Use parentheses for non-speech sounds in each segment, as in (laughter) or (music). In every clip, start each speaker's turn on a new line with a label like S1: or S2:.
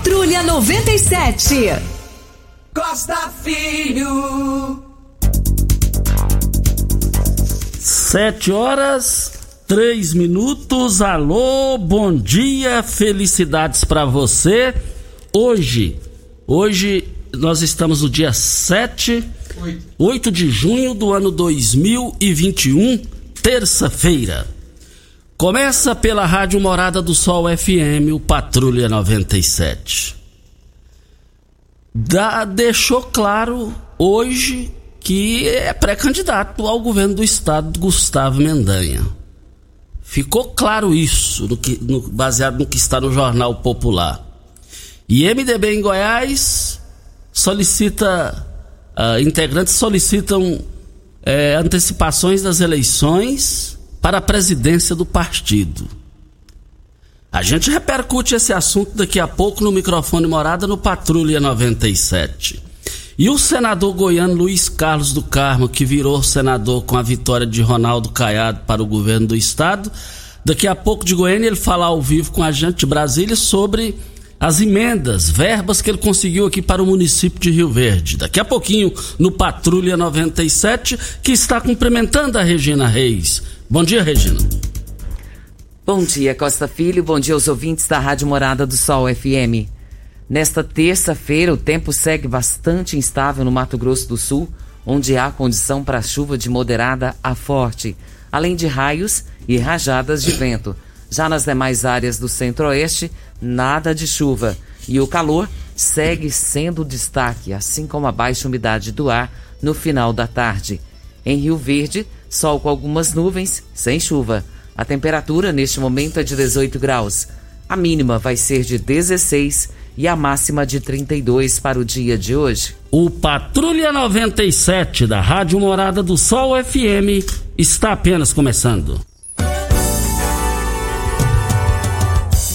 S1: Patrulha 97.
S2: Costa Filho.
S3: Sete horas, três minutos. Alô, bom dia, felicidades para você. Hoje, hoje nós estamos no dia 7, 8 de junho do ano 2021, terça-feira. Começa pela Rádio Morada do Sol FM, o Patrulha 97. Da, deixou claro hoje que é pré-candidato ao governo do estado, Gustavo Mendanha. Ficou claro isso, no que, no, baseado no que está no Jornal Popular. E MDB em Goiás solicita, uh, integrantes solicitam eh, antecipações das eleições para a presidência do partido. A gente repercute esse assunto daqui a pouco no microfone Morada no Patrulha 97. E o senador goiano Luiz Carlos do Carmo, que virou senador com a vitória de Ronaldo Caiado para o governo do estado, daqui a pouco de Goiânia ele fala ao vivo com a gente de Brasília sobre as emendas, verbas que ele conseguiu aqui para o município de Rio Verde. Daqui a pouquinho no Patrulha 97, que está cumprimentando a Regina Reis. Bom dia, Regina.
S4: Bom dia, Costa Filho. Bom dia aos ouvintes da Rádio Morada do Sol FM. Nesta terça-feira, o tempo segue bastante instável no Mato Grosso do Sul, onde há condição para chuva de moderada a forte, além de raios e rajadas de vento. Já nas demais áreas do centro-oeste, nada de chuva. E o calor segue sendo destaque, assim como a baixa umidade do ar no final da tarde. Em Rio Verde, sol com algumas nuvens, sem chuva. A temperatura neste momento é de 18 graus. A mínima vai ser de 16 e a máxima de 32 para o dia de hoje.
S3: O Patrulha 97 da Rádio Morada do Sol FM está apenas começando.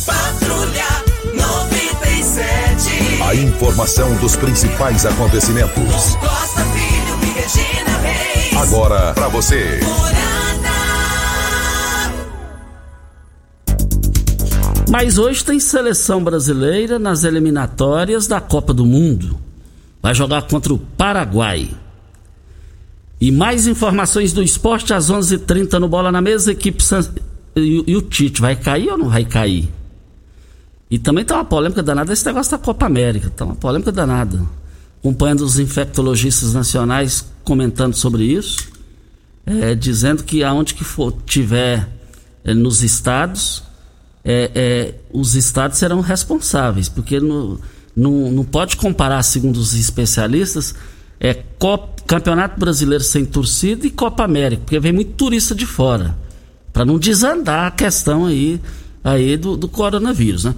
S2: Patrulha 97.
S5: A informação dos principais acontecimentos. Agora para você.
S3: Mas hoje tem seleção brasileira nas eliminatórias da Copa do Mundo. Vai jogar contra o Paraguai. E mais informações do esporte às 11:30 h 30 no Bola na Mesa. Equipe San... e, e, o Tite vai cair ou não vai cair? E também tem uma polêmica danada esse negócio da Copa América. Tá uma polêmica danada. Acompanhando os infectologistas nacionais comentando sobre isso. É, dizendo que aonde que for tiver é, nos estados é, é, os estados serão responsáveis, porque no, no, não pode comparar, segundo os especialistas, é Copa, Campeonato Brasileiro sem torcida e Copa América, porque vem muito turista de fora, para não desandar a questão aí aí do, do coronavírus, né?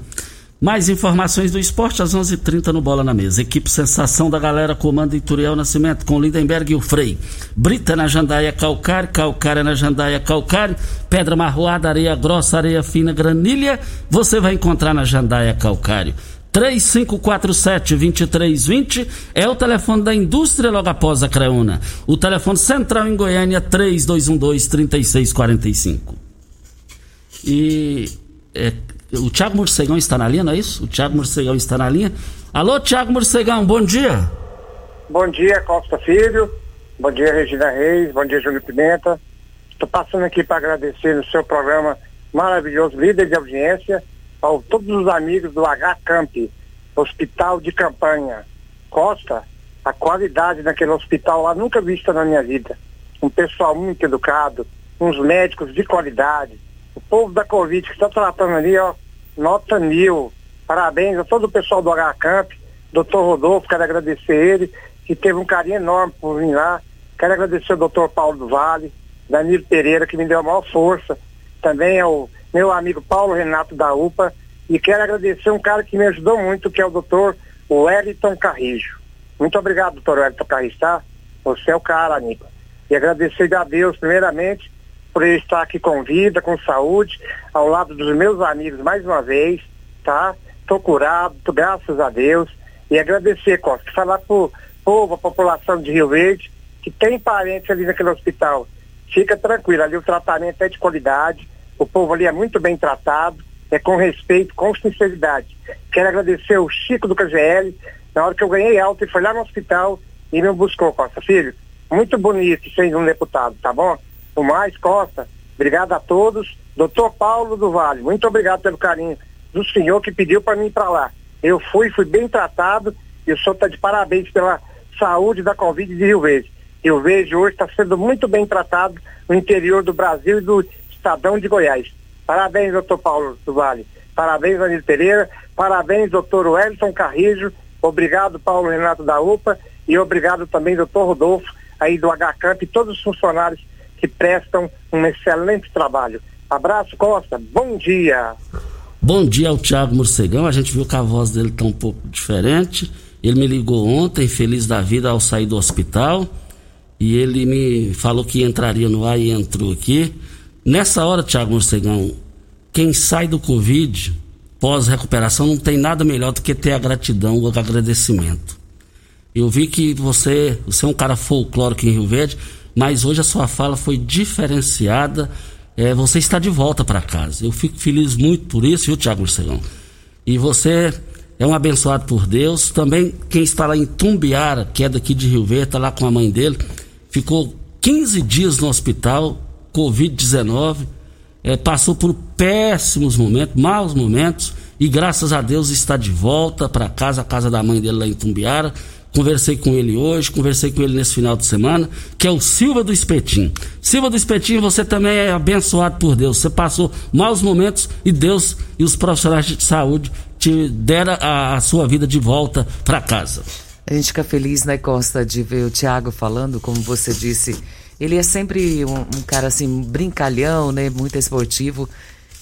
S3: Mais informações do esporte às 11:30 h 30 no Bola na Mesa. Equipe Sensação da Galera comanda Ituriel Nascimento com Lindenberg e o Frei. Brita na Jandaia Calcário, Calcária na Jandaia Calcário, Pedra Marroada, Areia Grossa, Areia Fina, Granilha, você vai encontrar na Jandaia Calcário. 3547-2320 é o telefone da indústria logo após a Creuna. O telefone central em Goiânia 3212-3645. E é, o Thiago Morcegão está na linha, não é isso? O Thiago Morcegão está na linha. Alô, Thiago Morcegão, bom dia.
S6: Bom dia, Costa Filho. Bom dia, Regina Reis. Bom dia, Júlio Pimenta. Estou passando aqui para agradecer no seu programa maravilhoso, líder de audiência, a todos os amigos do H-Camp, Hospital de Campanha. Costa, a qualidade daquele hospital lá nunca vista na minha vida. Um pessoal muito educado, uns médicos de qualidade, o povo da Covid que está tratando ali, ó, nota mil. Parabéns a todo o pessoal do H-Camp, doutor Rodolfo, quero agradecer ele, que teve um carinho enorme por vir lá. Quero agradecer ao doutor Paulo do Vale, Danilo Pereira, que me deu a maior força. Também ao meu amigo Paulo Renato da UPA. E quero agradecer um cara que me ajudou muito, que é o doutor Wellington Carrijo. Muito obrigado, doutor Wellington Carrijo, tá? Você é o cara, amigo. E agradecer a Deus, primeiramente, por eu estar aqui com vida, com saúde, ao lado dos meus amigos mais uma vez, tá? Estou curado, graças a Deus. E agradecer, Costa, falar pro povo, a população de Rio Verde, que tem parentes ali naquele hospital. Fica tranquilo, ali o tratamento é de qualidade, o povo ali é muito bem tratado, é com respeito, com sinceridade. Quero agradecer o Chico do KGL, na hora que eu ganhei alta e foi lá no hospital e me buscou, Costa Filho. Muito bonito sendo um deputado, tá bom? O mais, Costa, obrigado a todos. Doutor Paulo do Vale, muito obrigado pelo carinho do senhor que pediu para mim ir para lá. Eu fui, fui bem tratado e o senhor está de parabéns pela saúde da Covid de Rio Verde. Rio Verde hoje está sendo muito bem tratado no interior do Brasil e do Estadão de Goiás. Parabéns, doutor Paulo do Vale. Parabéns, Danilo Pereira. Parabéns, doutor Wellington Carrijo. Obrigado, Paulo Renato da UPA. E obrigado também, doutor Rodolfo, aí do HCamp e todos os funcionários que prestam um excelente trabalho. Abraço, Costa. Bom dia.
S3: Bom dia ao Thiago Morcegão. A gente viu que a voz dele está um pouco diferente. Ele me ligou ontem, feliz da vida, ao sair do hospital. E ele me falou que entraria no ar e entrou aqui. Nessa hora, Thiago Morcegão, quem sai do Covid, pós-recuperação, não tem nada melhor do que ter a gratidão, o agradecimento. Eu vi que você, você é um cara folclórico em Rio Verde mas hoje a sua fala foi diferenciada. É, você está de volta para casa. Eu fico feliz muito por isso, viu, Tiago Marcelão? E você é um abençoado por Deus. Também quem está lá em Tumbiara, que é daqui de Rio Verde, está lá com a mãe dele, ficou 15 dias no hospital, Covid-19, é, passou por péssimos momentos, maus momentos, e graças a Deus está de volta para casa, a casa da mãe dele lá em Tumbiara Conversei com ele hoje, conversei com ele nesse final de semana, que é o Silva do Espetim. Silva do Espetim, você também é abençoado por Deus. Você passou maus momentos e Deus e os profissionais de saúde te deram a, a sua vida de volta para casa.
S4: A gente fica feliz, né, Costa, de ver o Tiago falando, como você disse. Ele é sempre um, um cara assim, brincalhão, né? Muito esportivo.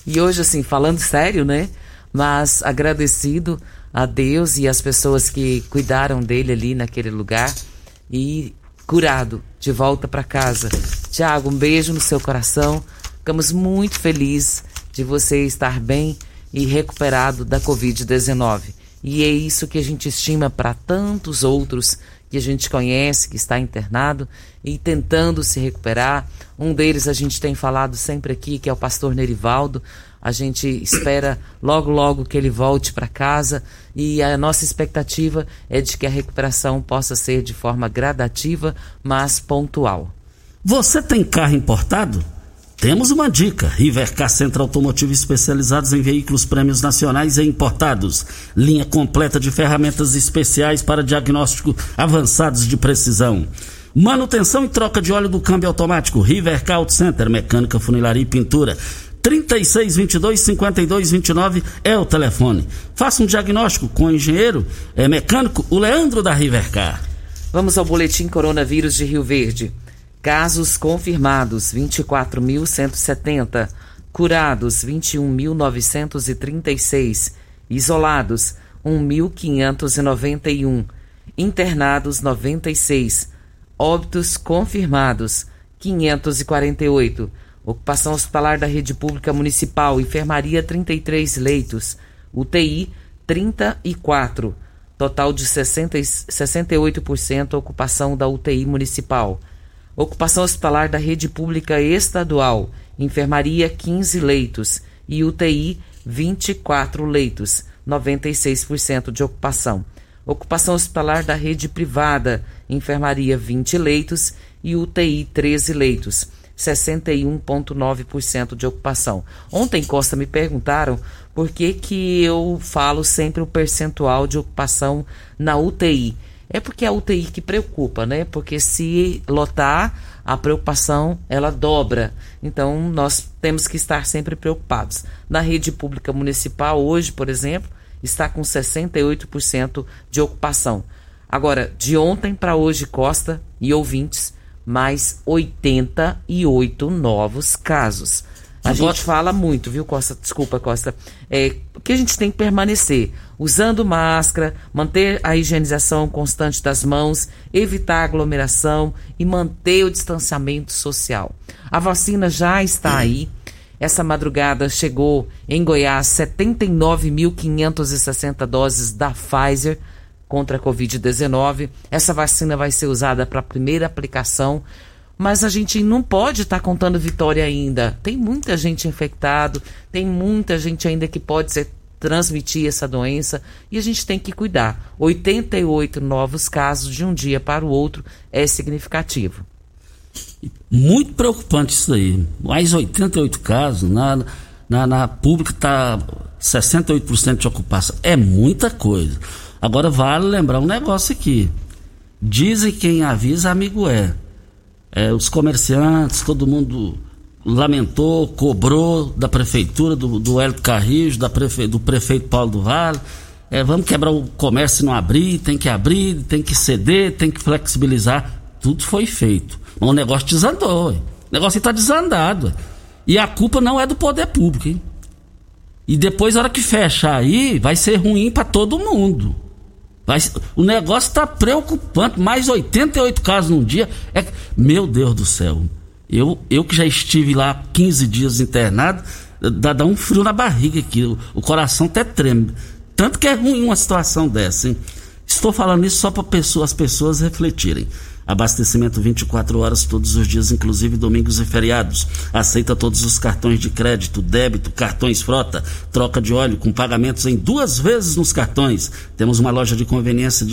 S4: E hoje, assim, falando sério, né? Mas agradecido a Deus e as pessoas que cuidaram dele ali naquele lugar e curado de volta para casa. Tiago, um beijo no seu coração. Ficamos muito felizes de você estar bem e recuperado da Covid-19. E é isso que a gente estima para tantos outros que a gente conhece, que está internado e tentando se recuperar. Um deles a gente tem falado sempre aqui, que é o pastor Nerivaldo. A gente espera logo, logo que ele volte para casa e a nossa expectativa é de que a recuperação possa ser de forma gradativa, mas pontual.
S3: Você tem carro importado? Temos uma dica: Rivercar Centro Automotivo especializados em veículos prêmios nacionais e importados. Linha completa de ferramentas especiais para diagnóstico avançados de precisão. Manutenção e troca de óleo do câmbio automático. Rivercar Auto Center, mecânica, funilaria e pintura. 3622 5229 é o telefone. Faça um diagnóstico com o engenheiro é, mecânico, o Leandro da Rivercar.
S4: Vamos ao boletim coronavírus de Rio Verde. Casos confirmados 24.170. Curados, 21.936. Isolados, 1.591. Internados, 96. Óbitos confirmados, 548. Ocupação hospitalar da rede pública municipal, enfermaria 33 leitos, UTI 34. Total de 60, 68% ocupação da UTI municipal. Ocupação hospitalar da rede pública estadual, enfermaria 15 leitos e UTI 24 leitos, 96% de ocupação. Ocupação hospitalar da rede privada, enfermaria 20 leitos e UTI 13 leitos. 61,9% de ocupação. Ontem, Costa, me perguntaram por que, que eu falo sempre o percentual de ocupação na UTI. É porque é a UTI que preocupa, né? Porque se lotar, a preocupação ela dobra. Então, nós temos que estar sempre preocupados. Na rede pública municipal, hoje, por exemplo, está com 68% de ocupação. Agora, de ontem para hoje, Costa e ouvintes, mais 88 novos casos. A gente fala muito, viu, Costa? Desculpa, Costa. É, que a gente tem que permanecer usando máscara, manter a higienização constante das mãos, evitar aglomeração e manter o distanciamento social. A vacina já está aí. Essa madrugada chegou em Goiás 79.560 doses da Pfizer contra a Covid-19. Essa vacina vai ser usada para a primeira aplicação, mas a gente não pode estar tá contando vitória ainda. Tem muita gente infectado, tem muita gente ainda que pode ser, transmitir essa doença e a gente tem que cuidar. 88 novos casos de um dia para o outro é significativo.
S3: Muito preocupante isso aí. Mais 88 casos, na, na, na pública está 68% de ocupação. É muita coisa. Agora vale lembrar um negócio aqui. Dizem quem avisa, amigo é. é os comerciantes, todo mundo lamentou, cobrou da prefeitura, do, do Hélio Carrijo, da prefe, do prefeito Paulo do Vale. É, vamos quebrar o comércio e não abrir, tem que abrir, tem que ceder, tem que flexibilizar. Tudo foi feito. Mas o negócio desandou. Hein? O negócio está desandado. E a culpa não é do poder público. Hein? E depois, na hora que fechar aí, vai ser ruim para todo mundo. Vai, o negócio está preocupante. Mais 88 casos num dia. É, meu Deus do céu. Eu, eu que já estive lá 15 dias internado, dá, dá um frio na barriga aqui. O, o, coração até treme. Tanto que é ruim uma situação dessa. Hein? Estou falando isso só para pessoa, as pessoas refletirem. Abastecimento 24 horas todos os dias, inclusive domingos e feriados. Aceita todos os cartões de crédito, débito, cartões frota, troca de óleo com pagamentos em duas vezes nos cartões. Temos uma loja de conveniência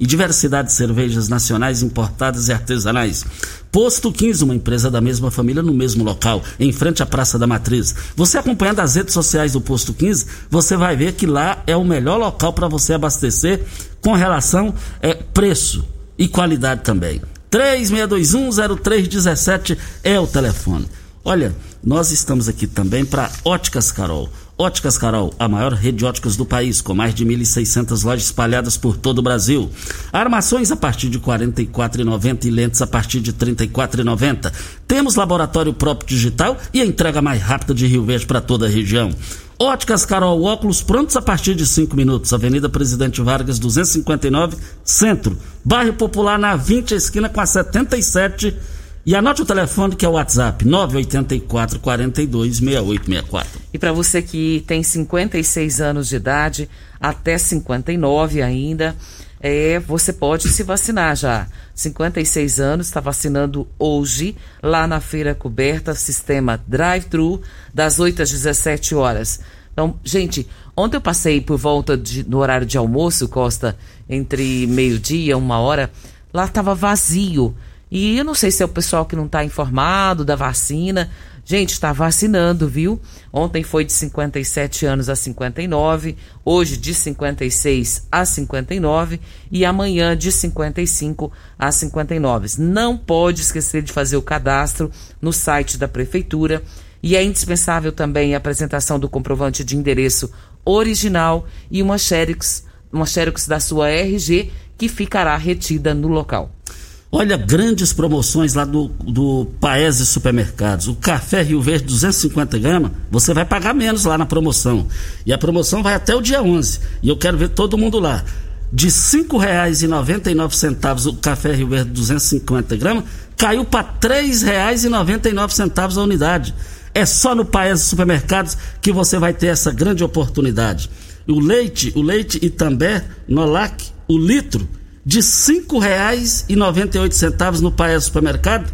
S3: e diversidade de cervejas nacionais, importadas e artesanais. Posto 15, uma empresa da mesma família no mesmo local, em frente à Praça da Matriz. Você acompanhando as redes sociais do Posto 15, você vai ver que lá é o melhor local para você abastecer com relação é, preço e qualidade também. 36210317 é o telefone. Olha, nós estamos aqui também para Óticas Carol. Óticas Carol, a maior rede de óticas do país, com mais de 1.600 lojas espalhadas por todo o Brasil. Armações a partir de R$ 44,90 e lentes a partir de R$ 34,90. Temos laboratório próprio digital e a entrega mais rápida de Rio Verde para toda a região. Óticas Carol, óculos prontos a partir de 5 minutos. Avenida Presidente Vargas, 259, Centro. Bairro Popular, na 20, esquina com a 77. E anote o telefone que é o WhatsApp, 984 42 6864.
S4: E para você que tem 56 anos de idade, até 59 ainda, é, você pode se vacinar já. 56 anos, está vacinando hoje, lá na Feira Coberta, sistema drive-thru, das 8 às 17 horas. Então, gente, ontem eu passei por volta de, no horário de almoço, Costa, entre meio-dia uma hora, lá estava vazio. E eu não sei se é o pessoal que não está informado da vacina, Gente, está vacinando, viu? Ontem foi de 57 anos a 59, hoje de 56 a 59 e amanhã de 55 a 59. Não pode esquecer de fazer o cadastro no site da prefeitura e é indispensável também a apresentação do comprovante de endereço original e uma xerox, uma xerox da sua RG que ficará retida no local.
S3: Olha, grandes promoções lá do, do Paese Supermercados. O café Rio Verde 250 gramas, você vai pagar menos lá na promoção. E a promoção vai até o dia 11. E eu quero ver todo mundo lá. De R$ 5,99 o café Rio Verde 250 gramas, caiu para R$ 3,99 a unidade. É só no Paese Supermercados que você vai ter essa grande oportunidade. O leite, o leite Itambé, Nolac, o litro, de R$ 5,98 no Paes Supermercado,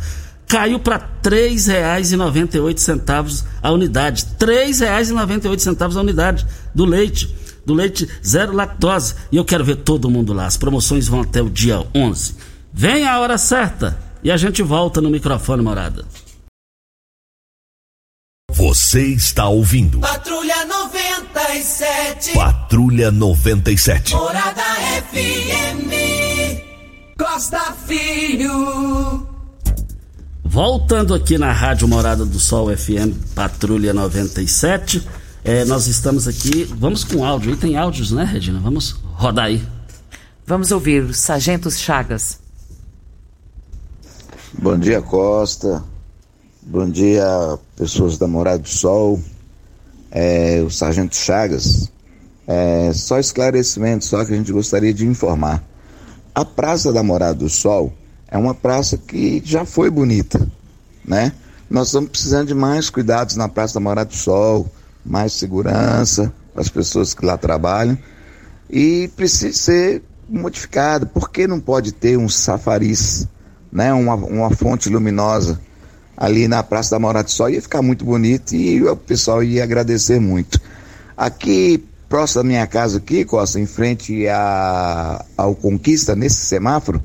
S3: caiu para R$ 3,98 a unidade. R$ 3,98 a unidade do leite. Do leite zero lactose. E eu quero ver todo mundo lá. As promoções vão até o dia 11. Vem a hora certa e a gente volta no microfone, morada.
S7: Você está ouvindo.
S2: Patrulha 97.
S7: Patrulha 97.
S2: Morada FM. Costa Filho.
S3: Voltando aqui na Rádio Morada do Sol FM, Patrulha 97. É, nós estamos aqui. Vamos com áudio. E tem áudios, né, Regina? Vamos rodar aí.
S4: Vamos ouvir o Sargento Chagas.
S8: Bom dia, Costa. Bom dia, pessoas da Morada do Sol. É, o Sargento Chagas. É, só esclarecimento, só que a gente gostaria de informar. A Praça da Morada do Sol é uma praça que já foi bonita, né? Nós estamos precisando de mais cuidados na Praça da Morada do Sol, mais segurança para as pessoas que lá trabalham e precisa ser modificada. Por que não pode ter um safariz, né? Uma, uma fonte luminosa ali na Praça da Morada do Sol ia ficar muito bonito e o pessoal ia agradecer muito. Aqui próximo da minha casa aqui, Costa, em frente a, ao Conquista, nesse semáforo,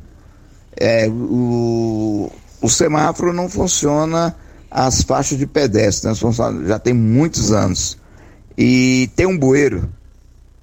S8: é, o, o semáforo não funciona as faixas de pedestre, né? já tem muitos anos. E tem um bueiro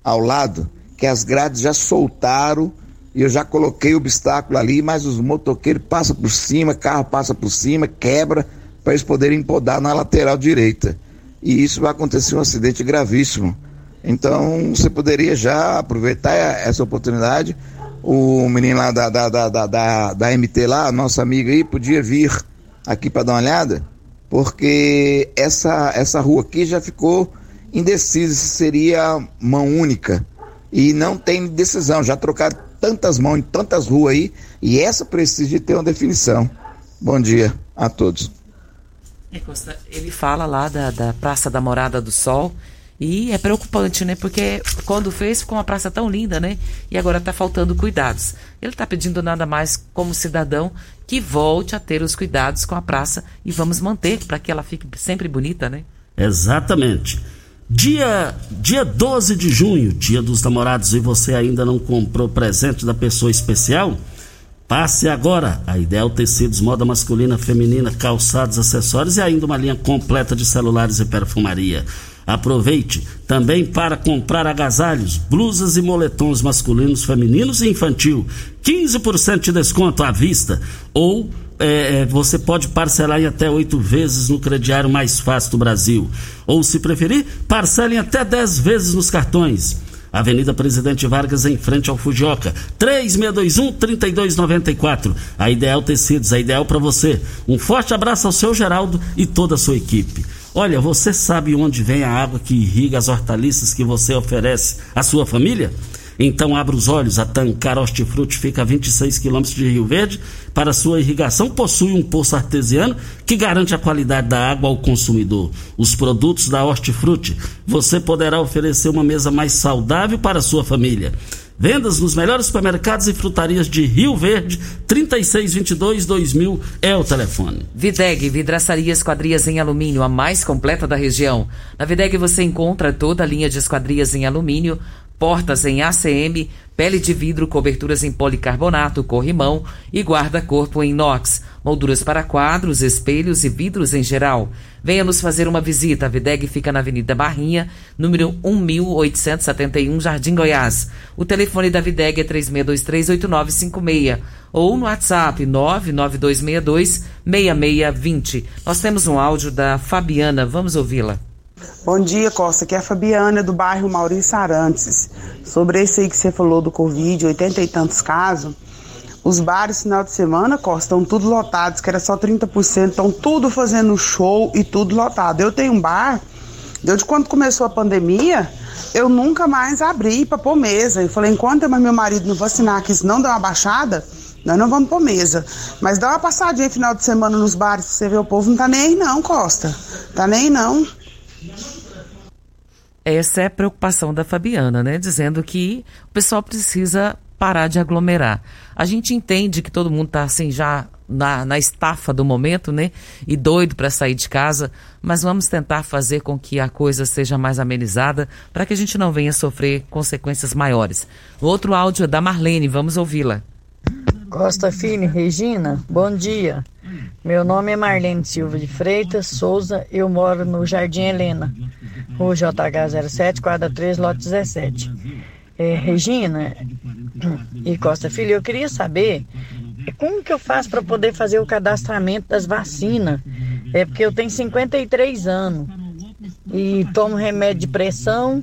S8: ao lado que as grades já soltaram e eu já coloquei o obstáculo ali, mas os motoqueiros passam por cima, carro passa por cima, quebra, para eles poderem podar na lateral direita. E isso vai acontecer um acidente gravíssimo. Então você poderia já aproveitar essa oportunidade. O menino lá da, da, da, da, da MT lá, nossa amiga aí, podia vir aqui para dar uma olhada, porque essa, essa rua aqui já ficou indecisa se seria mão única. E não tem decisão, já trocaram tantas mãos em tantas ruas aí, e essa precisa de ter uma definição. Bom dia a todos.
S4: Ele fala lá da, da Praça da Morada do Sol, e é preocupante, né? Porque quando fez ficou uma praça tão linda, né? E agora está faltando cuidados. Ele está pedindo nada mais como cidadão que volte a ter os cuidados com a praça e vamos manter para que ela fique sempre bonita, né?
S3: Exatamente. Dia, dia 12 de junho, dia dos namorados, e você ainda não comprou presente da pessoa especial? Passe agora a Ideal Tecidos, moda masculina, feminina, calçados, acessórios e ainda uma linha completa de celulares e perfumaria. Aproveite também para comprar agasalhos, blusas e moletons masculinos, femininos e infantil. 15% de desconto à vista. Ou é, é, você pode parcelar em até oito vezes no crediário mais fácil do Brasil. Ou, se preferir, parcele em até 10 vezes nos cartões. Avenida Presidente Vargas, em frente ao Fujioka. 3621-3294. A Ideal Tecidos, a ideal para você. Um forte abraço ao seu Geraldo e toda a sua equipe. Olha, você sabe onde vem a água que irriga as hortaliças que você oferece à sua família? Então abra os olhos, a Tancar Hortifruti fica a 26 quilômetros de Rio Verde. Para sua irrigação, possui um poço artesiano que garante a qualidade da água ao consumidor. Os produtos da Hortifruti, você poderá oferecer uma mesa mais saudável para a sua família. Vendas nos melhores supermercados e frutarias de Rio Verde, 3622-2000 é o telefone.
S4: Videg, vidraçaria esquadrias em alumínio, a mais completa da região. Na Videg você encontra toda a linha de esquadrias em alumínio, portas em ACM, pele de vidro, coberturas em policarbonato, corrimão e guarda-corpo em inox, molduras para quadros, espelhos e vidros em geral. Venha nos fazer uma visita. A Videg fica na Avenida Barrinha, número 1871, Jardim Goiás. O telefone da Videg é 36238956 ou no WhatsApp 992626620. Nós temos um áudio da Fabiana, vamos ouvi-la.
S9: Bom dia, Costa. Aqui é a Fabiana, do bairro Maurício Arantes. Sobre esse aí que você falou do Covid, 80 e tantos casos, Os bares final de semana, Costa, estão tudo lotados, que era só 30%, estão tudo fazendo show e tudo lotado. Eu tenho um bar, desde quando começou a pandemia, eu nunca mais abri para pôr mesa. Eu falei, enquanto meu marido não vacinar, que isso não dá uma baixada, nós não vamos pôr mesa. Mas dá uma passadinha final de semana nos bares você ver o povo não tá nem aí não, Costa. Tá nem aí não.
S4: Essa é a preocupação da Fabiana, né? Dizendo que o pessoal precisa parar de aglomerar. A gente entende que todo mundo está assim já na, na estafa do momento, né? E doido para sair de casa, mas vamos tentar fazer com que a coisa seja mais amenizada para que a gente não venha sofrer consequências maiores. O outro áudio é da Marlene, vamos ouvi-la.
S10: Costa Filho, Regina, bom dia. Meu nome é Marlene Silva de Freitas Souza, eu moro no Jardim Helena, rua JH07, quadra 3, lote 17. É, Regina e Costa Filho, eu queria saber como que eu faço para poder fazer o cadastramento das vacinas? É porque eu tenho 53 anos e tomo remédio de pressão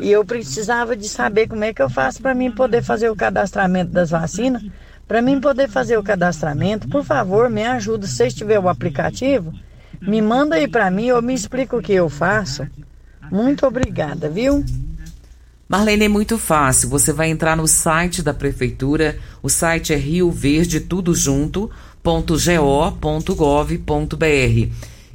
S10: e eu precisava de saber como é que eu faço para mim poder fazer o cadastramento das vacinas. Para mim poder fazer o cadastramento, por favor, me ajuda. Se vocês tiver o aplicativo, me manda aí para mim ou me explica o que eu faço. Muito obrigada, viu?
S4: Marlene, é muito fácil. Você vai entrar no site da prefeitura. O site é Rio Verde, tudo junto, .go.gov.br.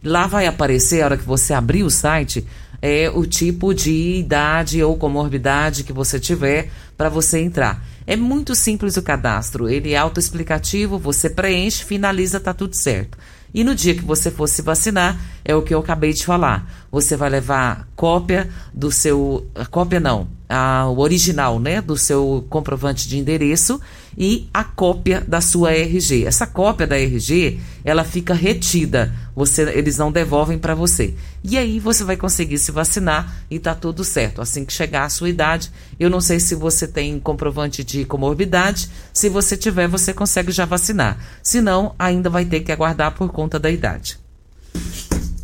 S4: Lá vai aparecer, a hora que você abrir o site, é o tipo de idade ou comorbidade que você tiver para você entrar. É muito simples o cadastro, ele é autoexplicativo, você preenche, finaliza, tá tudo certo. E no dia que você for se vacinar, é o que eu acabei de falar. Você vai levar cópia do seu. Cópia não, a, o original, né? Do seu comprovante de endereço e a cópia da sua RG. Essa cópia da RG, ela fica retida. Você, eles não devolvem para você. E aí você vai conseguir se vacinar e tá tudo certo. Assim que chegar a sua idade, eu não sei se você tem comprovante de comorbidade. Se você tiver, você consegue já vacinar. Se não, ainda vai ter que aguardar por conta da idade.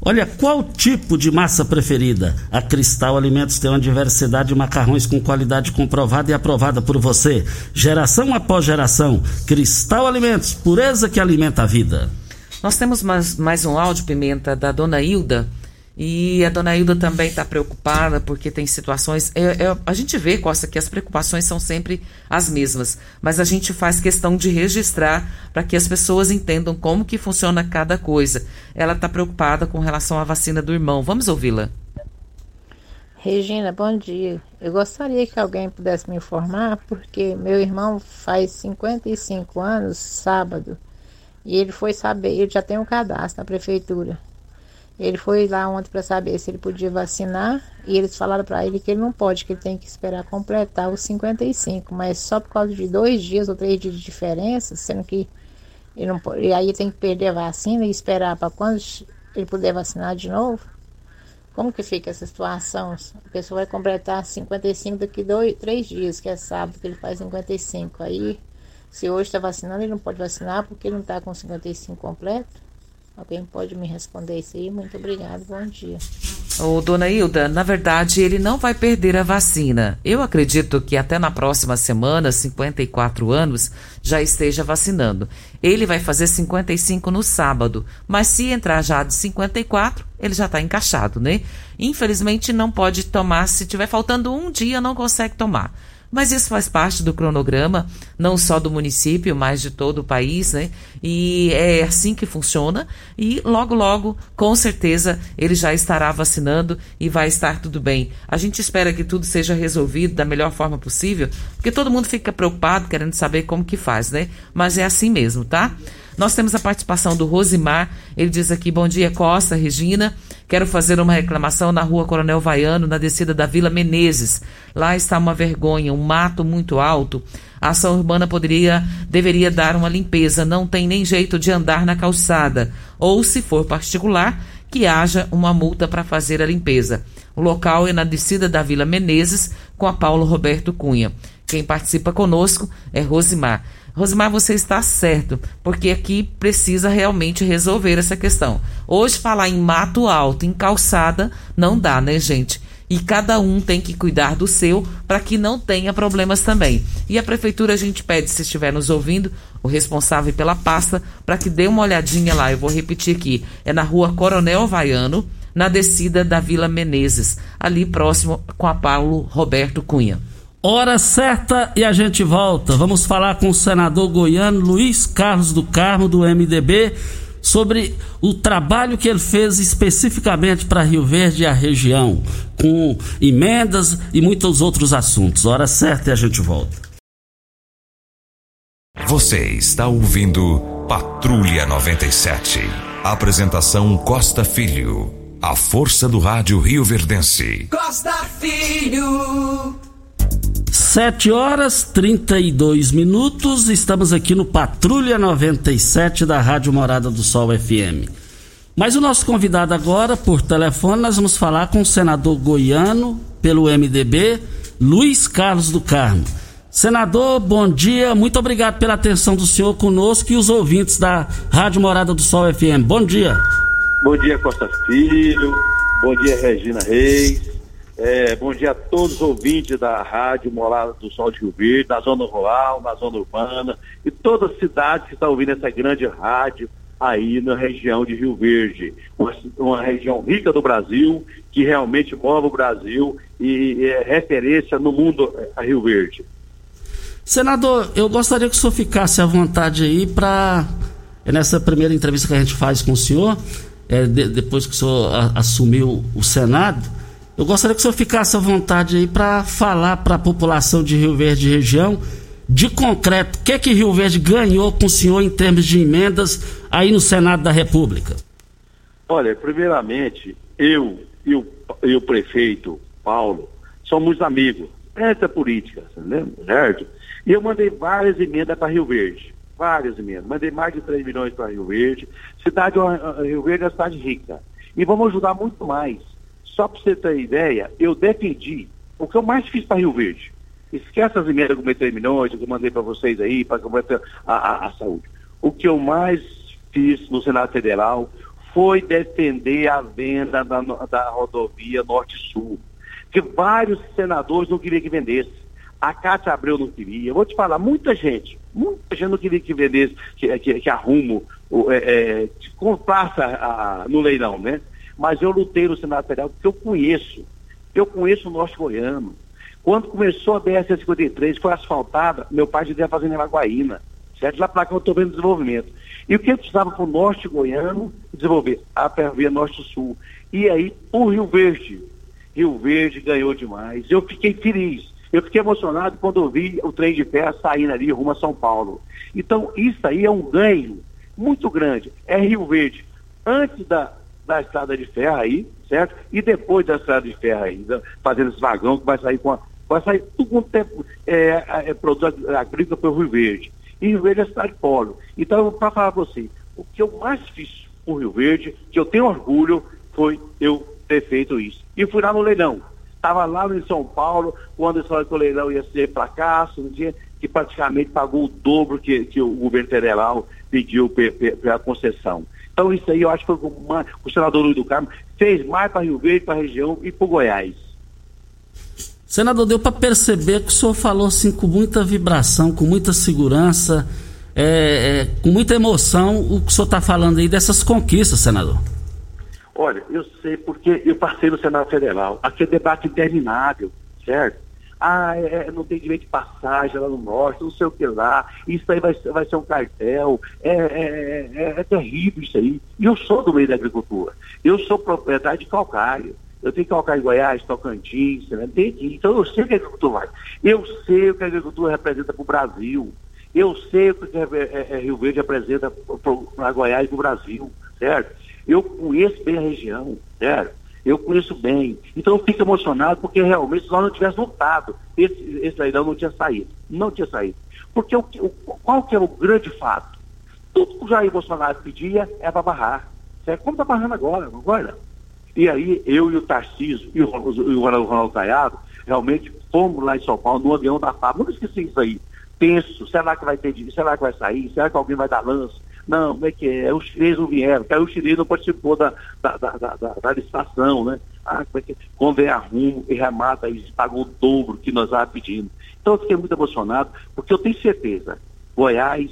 S3: Olha, qual tipo de massa preferida? A Cristal Alimentos tem uma diversidade de macarrões com qualidade comprovada e aprovada por você. Geração após geração. Cristal Alimentos, pureza que alimenta a vida.
S4: Nós temos mais, mais um áudio, Pimenta, da dona Hilda. E a dona Hilda também está preocupada porque tem situações. É, é, a gente vê, Costa, que as preocupações são sempre as mesmas, mas a gente faz questão de registrar para que as pessoas entendam como que funciona cada coisa. Ela está preocupada com relação à vacina do irmão. Vamos ouvi-la.
S11: Regina, bom dia. Eu gostaria que alguém pudesse me informar, porque meu irmão faz 55 anos, sábado, e ele foi saber, ele já tem um cadastro na prefeitura. Ele foi lá ontem para saber se ele podia vacinar e eles falaram para ele que ele não pode, que ele tem que esperar completar os 55, mas só por causa de dois dias ou três dias de diferença, sendo que ele não pode, e aí tem que perder a vacina e esperar para quando ele puder vacinar de novo. Como que fica essa situação? A pessoa vai completar 55 daqui dois, três dias, que é sábado que ele faz 55. Aí, se hoje está vacinando, ele não pode vacinar porque ele não está com 55 completo. Alguém pode me responder isso aí? Muito obrigado, bom dia.
S4: Ô, dona Hilda, na verdade, ele não vai perder a vacina. Eu acredito que até na próxima semana, 54 anos, já esteja vacinando. Ele vai fazer 55 no sábado, mas se entrar já de 54, ele já está encaixado, né? Infelizmente, não pode tomar, se tiver faltando um dia, não consegue tomar. Mas isso faz parte do cronograma, não só do município, mas de todo o país, né? E é assim que funciona. E logo, logo, com certeza, ele já estará vacinando e vai estar tudo bem. A gente espera que tudo seja resolvido da melhor forma possível, porque todo mundo fica preocupado, querendo saber como que faz, né? Mas é assim mesmo, tá? Nós temos a participação do Rosimar. Ele diz aqui: Bom dia, Costa, Regina. Quero fazer uma reclamação na rua Coronel Vaiano, na descida da Vila Menezes. Lá está uma vergonha, um mato muito alto. A ação urbana poderia, deveria dar uma limpeza. Não tem nem jeito de andar na calçada. Ou, se for particular, que haja uma multa para fazer a limpeza. O local é na descida da Vila Menezes, com a Paulo Roberto Cunha. Quem participa conosco é Rosimar. Rosimar, você está certo, porque aqui precisa realmente resolver essa questão. Hoje, falar em mato alto, em calçada, não dá, né, gente? e cada um tem que cuidar do seu para que não tenha problemas também. E a prefeitura a gente pede, se estiver nos ouvindo, o responsável pela pasta, para que dê uma olhadinha lá. Eu vou repetir aqui: é na rua Coronel Vaiano, na descida da Vila Menezes, ali próximo com a Paulo Roberto Cunha.
S3: Hora certa e a gente volta. Vamos falar com o senador goiano Luiz Carlos do Carmo, do MDB sobre o trabalho que ele fez especificamente para Rio Verde e a região, com emendas e muitos outros assuntos. Hora certa e a gente volta.
S5: Você está ouvindo Patrulha 97. Apresentação Costa Filho. A força do rádio Rio Verdense.
S2: Costa Filho.
S3: 7 horas 32 minutos, estamos aqui no Patrulha 97 da Rádio Morada do Sol FM. Mas o nosso convidado agora, por telefone, nós vamos falar com o senador goiano pelo MDB, Luiz Carlos do Carmo. Senador, bom dia, muito obrigado pela atenção do senhor conosco e os ouvintes da Rádio Morada do Sol FM. Bom dia.
S12: Bom dia, Costa Filho. Bom dia, Regina Reis. É, bom dia a todos os ouvintes da Rádio Morada do Sol de Rio Verde, na zona rural, na zona urbana e toda a cidade que está ouvindo essa grande rádio aí na região de Rio Verde. Uma, uma, região rica do Brasil, que realmente move o Brasil e é referência no mundo a Rio Verde.
S3: Senador, eu gostaria que o senhor ficasse à vontade aí para, nessa primeira entrevista que a gente faz com o senhor, é, de, depois que o senhor a, assumiu o Senado, eu gostaria que o senhor ficasse à vontade aí para falar para a população de Rio Verde e região, de concreto, o que é que Rio Verde ganhou com o senhor em termos de emendas aí no Senado da República?
S12: Olha, primeiramente, eu e o, e o prefeito Paulo somos amigos. Essa é política, certo? E eu mandei várias emendas para Rio Verde. Várias emendas. Mandei mais de 3 milhões para Rio Verde. Cidade, Rio Verde é uma cidade rica. E vamos ajudar muito mais só para você ter ideia, eu defendi o que eu mais fiz para Rio Verde. Esquece as emendas com 3 milhões, que eu mandei para vocês aí, para a, a, a saúde. O que eu mais fiz no Senado Federal foi defender a venda da, da rodovia Norte-Sul. Que vários senadores não queriam que vendesse. A Cátia Abreu não queria. Eu vou te falar, muita gente, muita gente não queria que vendesse, que, que, que arrumo, é, é, que comprasse a, a, no leilão, né? Mas eu lutei no Senado Federal porque eu conheço. Eu conheço o Norte Goiano. Quando começou a BR-153, foi asfaltada, meu pai já ia fazendo em Lagoaína, certo? Lá para cá eu estou vendo desenvolvimento. E o que precisava para o Norte Goiano desenvolver? A ferrovia Norte-Sul. E aí, o Rio Verde. Rio Verde ganhou demais. Eu fiquei feliz. Eu fiquei emocionado quando eu vi o trem de ferro saindo ali rumo a São Paulo. Então, isso aí é um ganho muito grande. É Rio Verde. Antes da, da estrada de ferro aí, certo? E depois da estrada de ferro aí, fazendo esse vagão que vai sair com a, vai sair tudo quanto tempo é, é, produto agrícola pelo Rio Verde. E Rio Verde é cidade polo. Então, para falar para você, o que eu mais fiz por Rio Verde, que eu tenho orgulho, foi eu ter feito isso. E fui lá no leilão. Estava lá em São Paulo, quando falaram que o leilão ia ser fracasso, no dia que praticamente pagou o dobro que, que o governo federal pediu pela concessão. Então isso aí eu acho que foi uma, o senador Luiz do Carmo fez mais para Rio Verde, para a região e para o Goiás.
S3: Senador, deu para perceber que o senhor falou assim com muita vibração, com muita segurança, é, é, com muita emoção o que o senhor está falando aí dessas conquistas, senador.
S12: Olha, eu sei porque eu passei no Senado Federal. Aqui é debate interminável, certo? Ah, é, é, não tem direito de passagem lá no norte, não sei o que lá, isso aí vai, vai ser um cartel, é, é, é, é terrível isso aí. E eu sou do meio da agricultura, eu sou proprietário de calcário, eu tenho calcário em Goiás, Tocantins, né? então eu sei o que a agricultura vai. Eu sei o que a agricultura representa para o Brasil, eu sei o que é, é Rio Verde representa para Goiás e para o Brasil, certo? Eu conheço bem a região, certo? Eu conheço bem. Então eu fico emocionado porque realmente se nós não tivéssemos lutado, esse, esse leilão não tinha saído. Não tinha saído. Porque o, o, qual que é o grande fato? Tudo que o Jair Bolsonaro pedia é para barrar. Certo? Como está barrando agora, agora? E aí eu e o Tarcísio e o, o, o Ronaldo Caiado realmente fomos lá em São Paulo no avião da FAB. Não esqueci isso aí. Penso, será que vai ter será que vai sair? Será que alguém vai dar lance? Não, como é que é? Os chineses não vieram, aí o chinês não participou da, da, da, da, licitação, né? Ah, como é que é? Quando vem arrumo e remata, eles pagam o dobro que nós estávamos pedindo. Então eu fiquei muito emocionado, porque eu tenho certeza, Goiás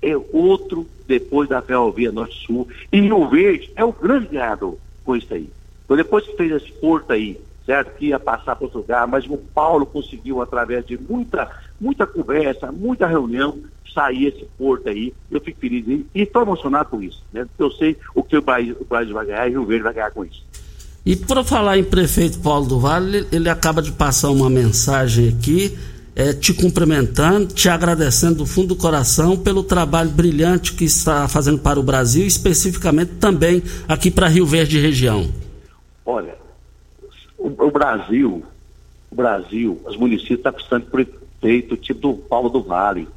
S12: é outro depois da Ferrovia Norte-Sul, e Rio Verde é o grande ganhador com isso aí. Então, depois que fez esse porto aí, certo? Que ia passar para outro lugar, mas o Paulo conseguiu, através de muita, muita conversa, muita reunião, sair esse porto aí. Eu fico feliz e estou emocionado com isso, né? Porque eu sei o que o Brasil, vai ganhar e o Rio Verde vai ganhar com isso.
S3: E por falar em prefeito Paulo do Vale, ele acaba de passar uma mensagem aqui, é, te cumprimentando, te agradecendo do fundo do coração pelo trabalho brilhante que está fazendo para o Brasil, especificamente também aqui para Rio Verde região.
S12: Olha, o, o Brasil, o Brasil, os municípios estão tá precisando tipo do Paulo do Vale,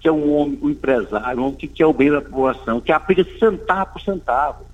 S12: que é um homem, um empresário, um homem que quer o bem da população, que aplica centavo por centavo.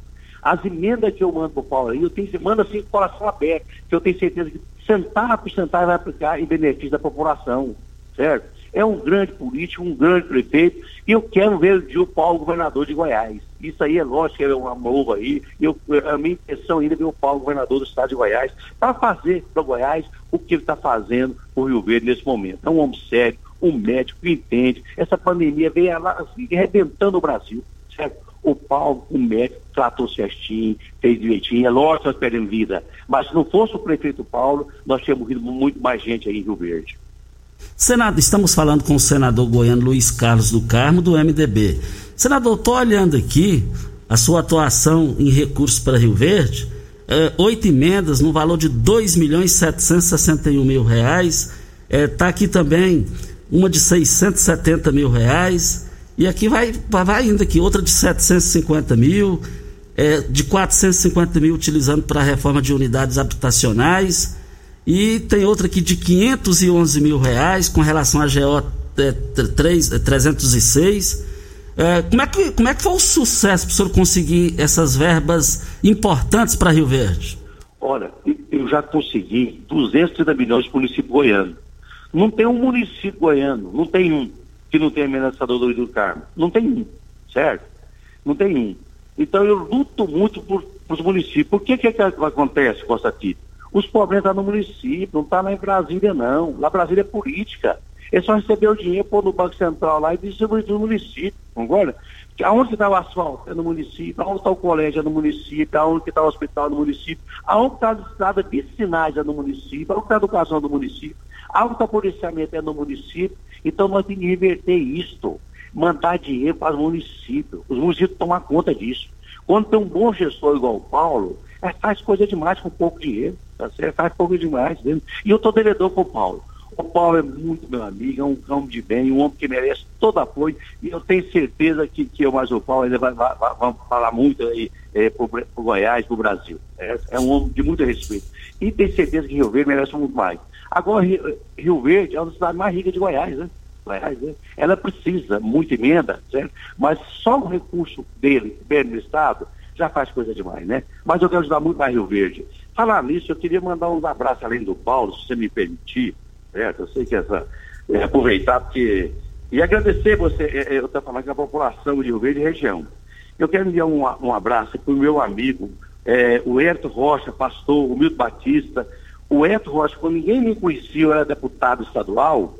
S12: As emendas que eu mando para o Paulo aí, eu tenho, mando assim com o coração aberto, que eu tenho certeza que centavo por centavo vai aplicar em benefício da população, certo? É um grande político, um grande prefeito, e eu quero ver o Paulo governador de Goiás. Isso aí é lógico, é uma mova aí, eu, a minha intenção ainda é ver o Paulo governador do estado de Goiás, para fazer para Goiás o que ele está fazendo por Rio Verde nesse momento. É um homem sério, um médico que entende. Essa pandemia veio assim, arrebentando o Brasil, certo? O Paulo, o médico, tratou certinho, fez direitinho. É lógico que nós perdemos vida. Mas se não fosse o prefeito Paulo, nós tínhamos morrido muito mais gente aí em Rio Verde.
S3: Senado, estamos falando com o senador goiano Luiz Carlos do Carmo, do MDB. Senador, estou olhando aqui a sua atuação em recursos para Rio Verde, é, oito emendas no valor de 2 milhões 761 mil reais. Está é, tá aqui também uma de 670 mil reais. E aqui vai, vai indo aqui, outra de 750 mil, é, de 450 mil utilizando para a reforma de unidades habitacionais e tem outra aqui de 511 mil reais com relação a GO 3, 306. É, como, é que, como é que foi o sucesso para o senhor conseguir essas verbas importantes para Rio Verde?
S12: Olha, eu já consegui 230 milhões para o município goiano. Não tem um município goiano, não tem um, que não tenha ameaçador do do Carmo. Não tem um, certo? Não tem um. Então eu luto muito por, os municípios. Por que que, que acontece, Costa Tito? Os problemas estão no município, não está lá em Brasília, não. Lá Brasília é política. É só receber o dinheiro, pôr no Banco Central lá e distribuir no município, concorda? Aonde está o asfalto? É no município. Aonde está o colégio? É no município. Aonde está o hospital? É no município. Aonde está a estrada piscinais? É no município. Aonde está a educação? É no município. Aonde está o policiamento? É no município. Então nós temos que reverter isto. Mandar dinheiro para os municípios. Os municípios tomar conta disso. Quando tem um bom gestor igual o Paulo, é, faz coisa demais com pouco dinheiro. Tá certo? Faz pouco demais. Né? E eu estou devedor com o Paulo. O Paulo é muito meu amigo, é um homem de bem, um homem que merece todo apoio. E eu tenho certeza que, que eu mais o Paulo ainda vai, vai, vai, vamos falar muito aí é, para o Goiás, para o Brasil. É, é, um homem de muito respeito. E tenho certeza que Rio Verde merece muito mais. Agora, Rio, Rio Verde é uma das cidades mais ricas de Goiás, né? Goiás, né? Ela precisa muita emenda, certo? Mas só o recurso dele, bem no Estado, já faz coisa demais, né? Mas eu quero ajudar muito mais Rio Verde. Falar nisso, eu queria mandar uns abraços além do Paulo, se você me permitir, certo? Eu sei que essa. É, aproveitar porque. E agradecer você, é, é eu estou falando com a população de Rio Verde e região. Eu quero enviar um, um abraço para o meu amigo, é, o Herto Rocha, pastor, o Milton Batista. O Herto Rocha, quando ninguém me conhecia, eu era deputado estadual,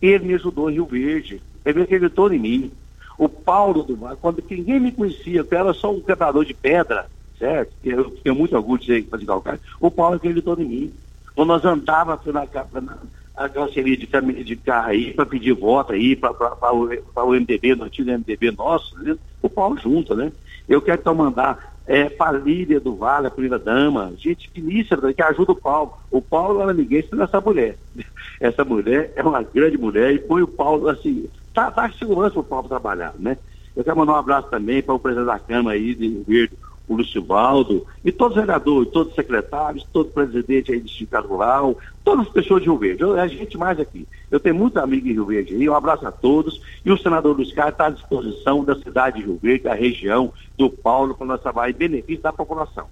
S12: ele me ajudou em Rio Verde. Ele acreditou em mim o Paulo do Mar, quando ninguém me conhecia, eu era só um quebrador de pedra, certo? Eu tenho muito orgulho de ser de calcário. O Paulo acreditou em mim. Quando nós andávamos na, na, na carroceria de, de carro aí, para pedir voto aí, para o, MDB, no antigo MDB nosso, né? o Paulo junto, né? Eu quero então mandar é, para a Lídia do Vale, a primeira dama, gente finíssima, que ajuda o Paulo. O Paulo era ninguém senão essa mulher. (laughs) Essa mulher é uma grande mulher e põe o Paulo assim, tá, tá segurança para o Paulo trabalhar, né? Eu quero mandar um abraço também para o presidente da Câmara aí de Rio Verde, o Lúcio Valdo, e todos os vereadores, todos os secretários, todo presidente aí do Sindicato Rural, todas as pessoas de Rio Verde. Eu, a gente mais aqui. Eu tenho muitos amigos em Rio Verde aí, um abraço a todos. E o senador Luiz Carlos está à disposição da cidade de Rio Verde, da região, do Paulo, para nós trabalhar em benefício da população.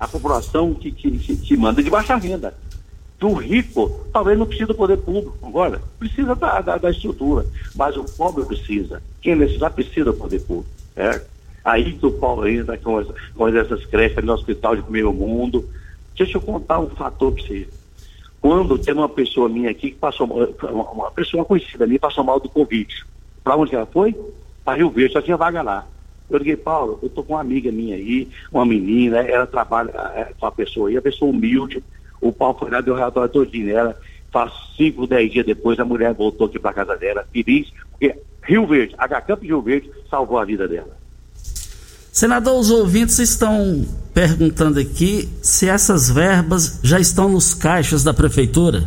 S12: A população que, que, que, que manda de baixa renda do rico talvez não precisa do poder público agora, precisa da, da, da, estrutura, mas o pobre precisa, quem necessitar precisa do poder público. certo? Aí que o Paulo entra com, as, com essas creches no hospital de primeiro mundo. Deixa eu contar um fator para você. Quando tem uma pessoa minha aqui que passou, uma, uma pessoa conhecida minha passou mal do Covid. Para onde ela foi? Para Rio Verde, só tinha vaga lá. Eu liguei, Paulo, eu tô com uma amiga minha aí, uma menina, ela trabalha é, com a pessoa aí, a pessoa humilde. O Paulo foi lá, deu o relatório todinho nela. Faz cinco, dez dias depois, a mulher voltou aqui para casa dela, feliz, porque Rio Verde, H Campo de Rio Verde, salvou a vida dela.
S3: Senador, os ouvintes estão perguntando aqui se essas verbas já estão nos caixas da prefeitura.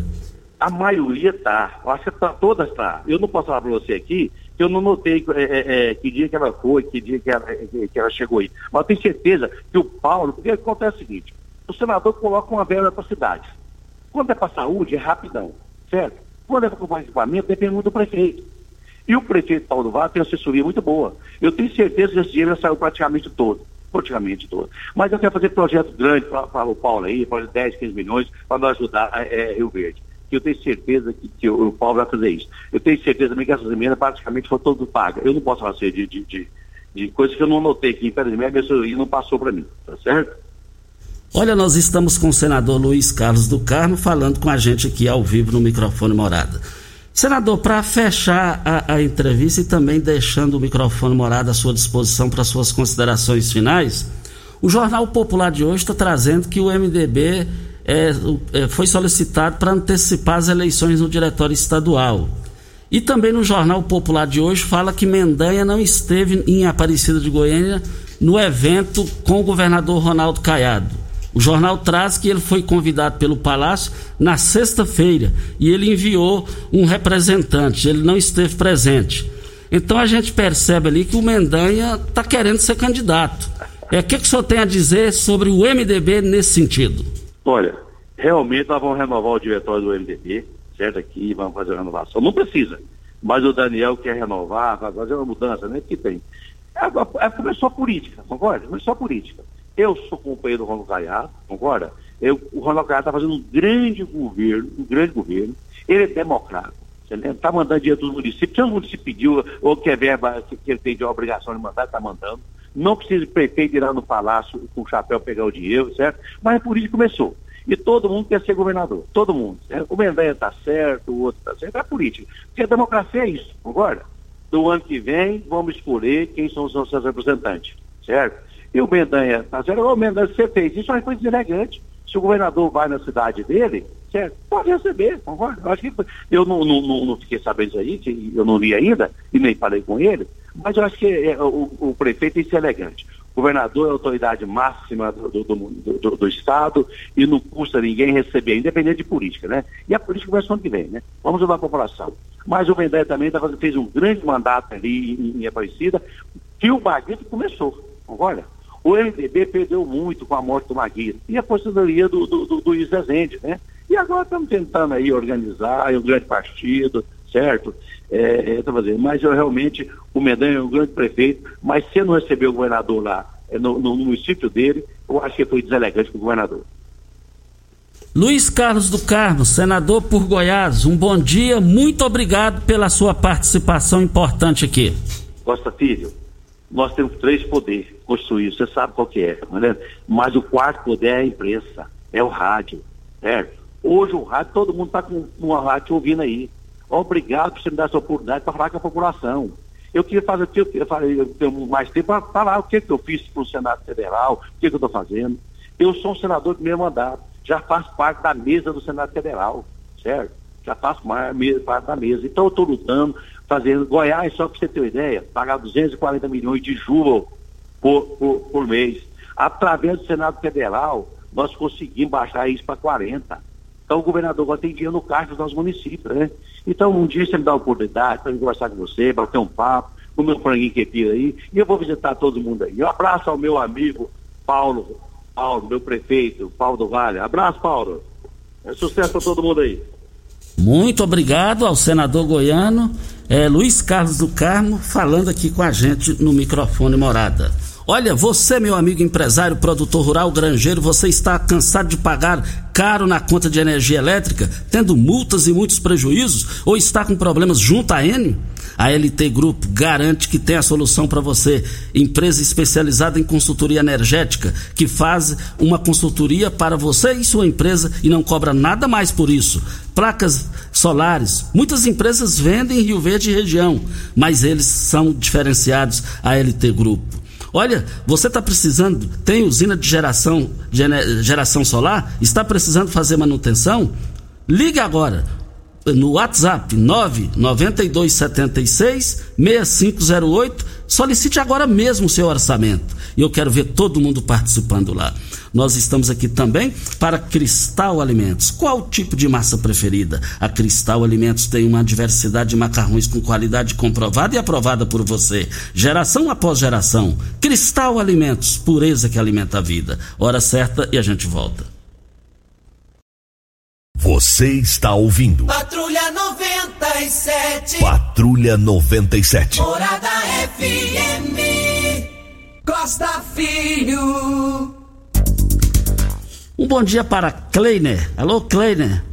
S12: A maioria tá. Eu acho que tá, todas tá. Eu não posso falar para você aqui que eu não notei é, é, é, que dia que ela foi, que dia que ela, que ela chegou aí. Mas eu tenho certeza que o Paulo, porque acontece o seguinte, o senador coloca uma verba para a cidade. Quando é para saúde, é rapidão, certo? Quando é para comprar equipamento, depende muito do prefeito. E o prefeito Paulo Vaz tem assessoria muito boa. Eu tenho certeza que esse dinheiro já saiu praticamente todo. Praticamente todo. Mas eu quero fazer projeto grande para o Paulo aí, para 10, 15 milhões, para nós ajudar é, Rio Verde que eu tenho certeza que, que o, Paulo vai fazer isso. Eu tenho certeza também que essas emendas praticamente foram todas pagas. Eu não posso fazer de, de, de, de coisas que eu não anotei aqui, infelizmente a assessoria não passou para mim, tá certo?
S3: Olha, nós estamos com o senador Luiz Carlos do Carmo falando com a gente aqui ao vivo no microfone Morada. Senador, para fechar a, a, entrevista e também deixando o microfone Morada à sua disposição para suas considerações finais, o Jornal Popular de hoje está trazendo que o MDB é, é, foi solicitado para antecipar as eleições no Diretório Estadual. E também no Jornal Popular de hoje fala que Mendanha não esteve em Aparecida de Goiânia no evento com o governador Ronaldo Caiado. O jornal traz que ele foi convidado pelo Palácio na sexta-feira e ele enviou um representante, ele não esteve presente. Então a gente percebe ali que o Mendanha está querendo ser candidato. É, o que, que o senhor tem a dizer sobre o MDB nesse sentido?
S12: Olha, realmente nós vamos renovar o diretório do MDB, certo? Aqui, vamos fazer a renovação. Não precisa, mas o Daniel quer renovar, vai fazer uma mudança, né? Que tem. É, é, é só política, concorda? É só política. Eu sou companheiro do Ronaldo Caiado, concorda? Eu, o Ronaldo Caiado está fazendo um grande governo, um grande governo. Ele é democrático. Está mandando dinheiro dos municípios. Se o município pediu, ou quer verba que, que ele tem de obrigação de mandar, está mandando. Não precisa de prefeito ir lá no palácio com o chapéu pegar o dinheiro, certo? Mas é por isso que começou. E todo mundo quer ser governador, todo mundo. O Mendanha está certo, o outro está certo, é política. Porque a democracia é isso, concorda? Do ano que vem, vamos escolher quem são os nossos representantes, certo? E o Mendanha está certo, o Mendanha, você fez isso, mas foi deselegante. Se o governador vai na cidade dele, certo? Pode receber, concorda? Eu acho que eu não, não, não, não fiquei sabendo isso aí, que eu não li ainda, e nem falei com ele, mas eu acho que é, o, o, prefeito tem que ser elegante. O governador é a autoridade máxima do, do, do, do, Estado e não custa ninguém receber, independente de política, né? E a política vai ser ano que vem, né? Vamos ajudar a população. Mas o Vendé também tá fazendo, fez um grande mandato ali em, em Aparecida, que o Maguito começou. Olha, o MDB perdeu muito com a morte do Maguito e a aposentadoria do, do, do, do Luiz Rezende, né? E agora estamos tentando aí organizar um grande partido, certo? É, é, fazendo. Mas eu realmente, o Mendanha é um grande prefeito, mas se não receber o governador lá é, no, no, município dele, eu acho que foi deselegante para o governador.
S3: Luiz Carlos do Carmo, senador por Goiás, um bom dia, muito obrigado pela sua participação importante aqui.
S12: Costa Filho, nós temos três poderes construídos, você sabe qual que é, não é? mas o quarto poder é a imprensa, é o rádio, certo? Hoje o rádio, todo mundo está com uma rádio ouvindo aí. Obrigado por você me dar essa oportunidade para falar com a população. Eu queria fazer o que eu, falei, eu tenho mais tempo para falar o que, que eu fiz para o Senado Federal, o que, que eu estou fazendo. Eu sou um senador de meio mandato, já faço parte da mesa do Senado Federal, certo? Já faço parte da mesa. Então eu estou lutando, fazendo. Goiás, só para você ter uma ideia, pagar 240 milhões de juros por, por, por mês. Através do Senado Federal, nós conseguimos baixar isso para 40. Então o governador agora tem dinheiro no caixa dos nossos municípios, né? Então um dia você me dá a oportunidade para conversar com você, bater um papo, comer um franguinho quepira aí, e eu vou visitar todo mundo aí. Um abraço ao meu amigo Paulo, Paulo, meu prefeito, Paulo do Vale. Abraço, Paulo. Sucesso para todo mundo aí.
S3: Muito obrigado ao senador goiano é, Luiz Carlos do Carmo falando aqui com a gente no microfone morada. Olha, você, meu amigo empresário, produtor rural, granjeiro, você está cansado de pagar caro na conta de energia elétrica, tendo multas e muitos prejuízos, ou está com problemas junto à Enio? A LT Grupo garante que tem a solução para você. Empresa especializada em consultoria energética, que faz uma consultoria para você e sua empresa e não cobra nada mais por isso. Placas solares. Muitas empresas vendem em Rio Verde e região, mas eles são diferenciados a LT Grupo. Olha, você está precisando, tem usina de geração, de geração solar? Está precisando fazer manutenção? Ligue agora no WhatsApp 99276 6508. Solicite agora mesmo o seu orçamento. E eu quero ver todo mundo participando lá. Nós estamos aqui também para Cristal Alimentos. Qual o tipo de massa preferida? A Cristal Alimentos tem uma diversidade de macarrões com qualidade comprovada e aprovada por você, geração após geração. Cristal Alimentos, pureza que alimenta a vida. Hora certa e a gente volta.
S7: Você está ouvindo.
S2: Patrulha 97.
S7: Patrulha 97.
S2: Morada FM. Costa Filho.
S3: Um bom dia para Kleiner. Alô, Kleiner.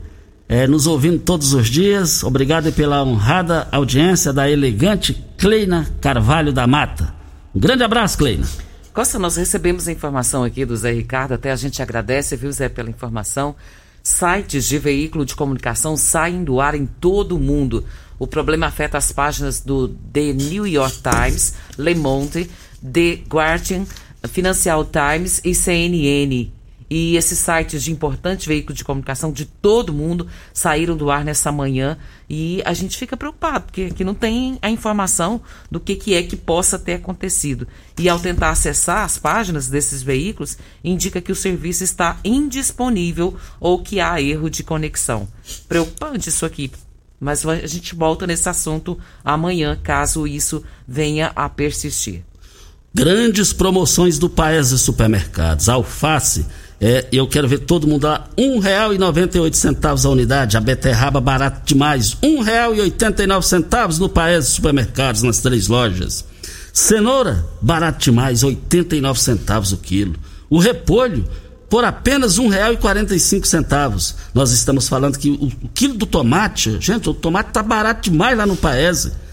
S3: É, nos ouvindo todos os dias. Obrigado pela honrada audiência da elegante Kleina Carvalho da Mata. Um grande abraço, Kleina.
S4: Costa, nós recebemos a informação aqui do Zé Ricardo, até a gente agradece, viu, Zé, pela informação. Sites de veículo de comunicação saem do ar em todo o mundo. O problema afeta as páginas do The New York Times, Le Monde, The Guardian, Financial Times e CNN. E esses sites de importantes veículos de comunicação de todo mundo saíram do ar nessa manhã e a gente fica preocupado, porque aqui não tem a informação do que, que é que possa ter acontecido. E ao tentar acessar as páginas desses veículos, indica que o serviço está indisponível ou que há erro de conexão. Preocupante isso aqui. Mas a gente volta nesse assunto amanhã, caso isso venha a persistir.
S3: Grandes promoções do Paese Supermercados. Alface é, eu quero ver todo mundo lá, R$ 1,98 a unidade, a beterraba barato demais, R$ 1,89 no Paes Supermercados, nas três lojas. Cenoura, barato demais, 89 centavos o quilo. O repolho, por apenas R$ 1,45. Nós estamos falando que o, o, quilo do tomate, gente, o tomate tá barato demais lá no Paese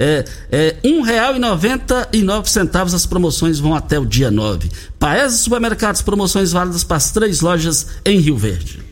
S3: é, é R$ 1,99 as promoções vão até o dia 9. Paes Supermercados, promoções válidas para as três lojas em Rio Verde.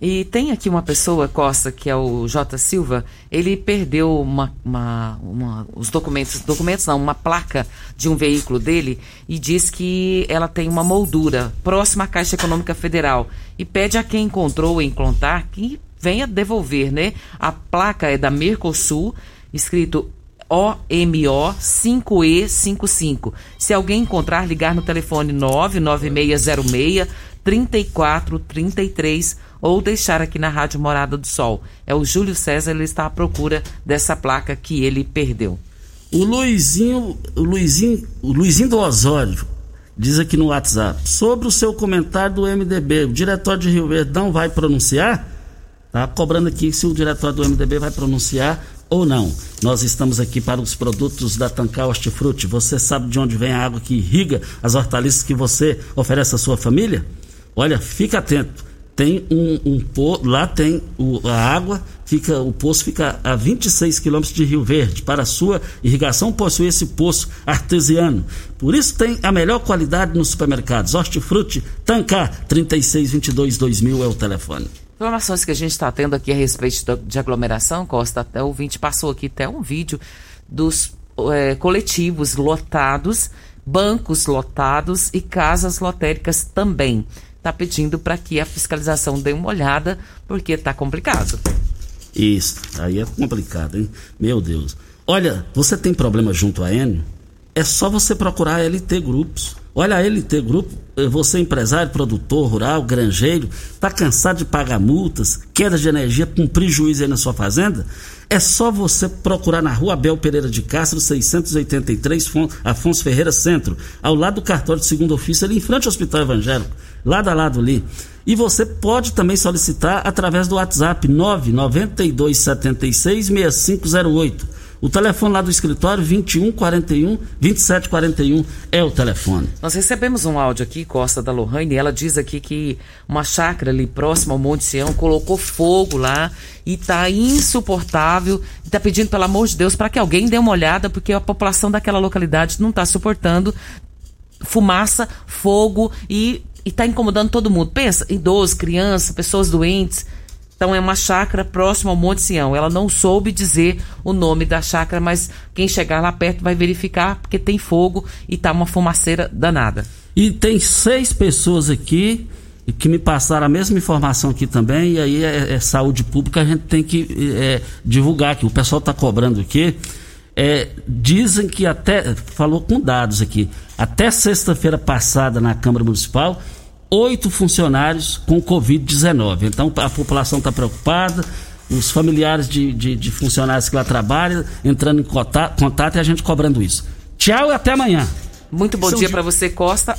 S4: E tem aqui uma pessoa, Costa, que é o J. Silva, ele perdeu uma, uma, uma, os documentos, documentos não, uma placa de um veículo dele e diz que ela tem uma moldura próxima à Caixa Econômica Federal e pede a quem encontrou em Clontar que venha devolver, né? A placa é da Mercosul, escrito OMO 5E55. Se alguém encontrar, ligar no telefone 99606 3433 ou deixar aqui na Rádio Morada do Sol. É o Júlio César, ele está à procura dessa placa que ele perdeu.
S3: O Luizinho, o Luizinho, o Luizinho do Osório diz aqui no WhatsApp sobre o seu comentário do MDB, o diretor de Rio Verde não vai pronunciar? Tá cobrando aqui se o diretor do MDB vai pronunciar ou não. Nós estamos aqui para os produtos da Tancar Hortifruti. Você sabe de onde vem a água que irriga as hortaliças que você oferece à sua família? Olha, fica atento. Tem um, um lá tem o, a água, fica o poço fica a 26 quilômetros de Rio Verde. Para sua irrigação possui esse poço artesiano. Por isso tem a melhor qualidade nos supermercados. Hortifruti Tancar 3622 2000 é o telefone.
S4: Informações que a gente está tendo aqui a respeito de aglomeração, Costa, até o ouvinte passou aqui até um vídeo dos é, coletivos lotados, bancos lotados e casas lotéricas também. Está pedindo para que a fiscalização dê uma olhada, porque está complicado.
S3: Isso, aí é complicado, hein? Meu Deus. Olha, você tem problema junto à Enio? É só você procurar a LT Grupos. Olha, a LT Grupo, você empresário, produtor rural, granjeiro, está cansado de pagar multas, queda de energia com prejuízo aí na sua fazenda? É só você procurar na rua Abel Pereira de Castro, 683, Afonso Ferreira Centro, ao lado do cartório de segundo ofício, ali em frente ao Hospital Evangélico, lado a lado ali. E você pode também solicitar através do WhatsApp 99276 6508 O telefone lá do escritório, 2141 2741 é o telefone.
S4: Nós recebemos um áudio aqui, Costa da Lohane, e ela diz aqui que uma chácara ali próxima ao Monte Sião colocou fogo lá e tá insuportável. E tá pedindo, pelo amor de Deus, para que alguém dê uma olhada, porque a população daquela localidade não está suportando fumaça, fogo e está incomodando todo mundo. Pensa, idosos, crianças, pessoas doentes. Então é uma chácara próxima ao Monte Sião. Ela não soube dizer o nome da chácara, mas quem chegar lá perto vai verificar, porque tem fogo e tá uma fumaceira danada.
S3: E tem seis pessoas aqui que me passaram a mesma informação aqui também, e aí é, é saúde pública, a gente tem que é, divulgar que o pessoal está cobrando aqui. É, dizem que até, falou com dados aqui, até sexta-feira passada na Câmara Municipal, oito funcionários com Covid-19. Então a população está preocupada, os familiares de, de, de, funcionários que lá trabalham entrando em contato, contato, e a gente cobrando isso. Tchau e até amanhã.
S4: Muito bom São dia para você, Costa.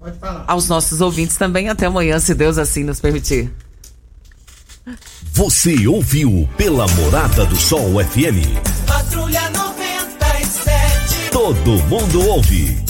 S4: Pode falar. Aos nossos ouvintes também. Até amanhã, se Deus assim nos permitir.
S5: Você ouviu pela Morada do Sol FM.
S2: Patrulha 97.
S5: Todo mundo ouve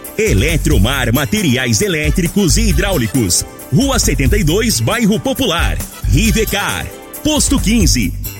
S7: Eletromar Materiais Elétricos e Hidráulicos. Rua 72, Bairro Popular. Rivecar. Posto 15.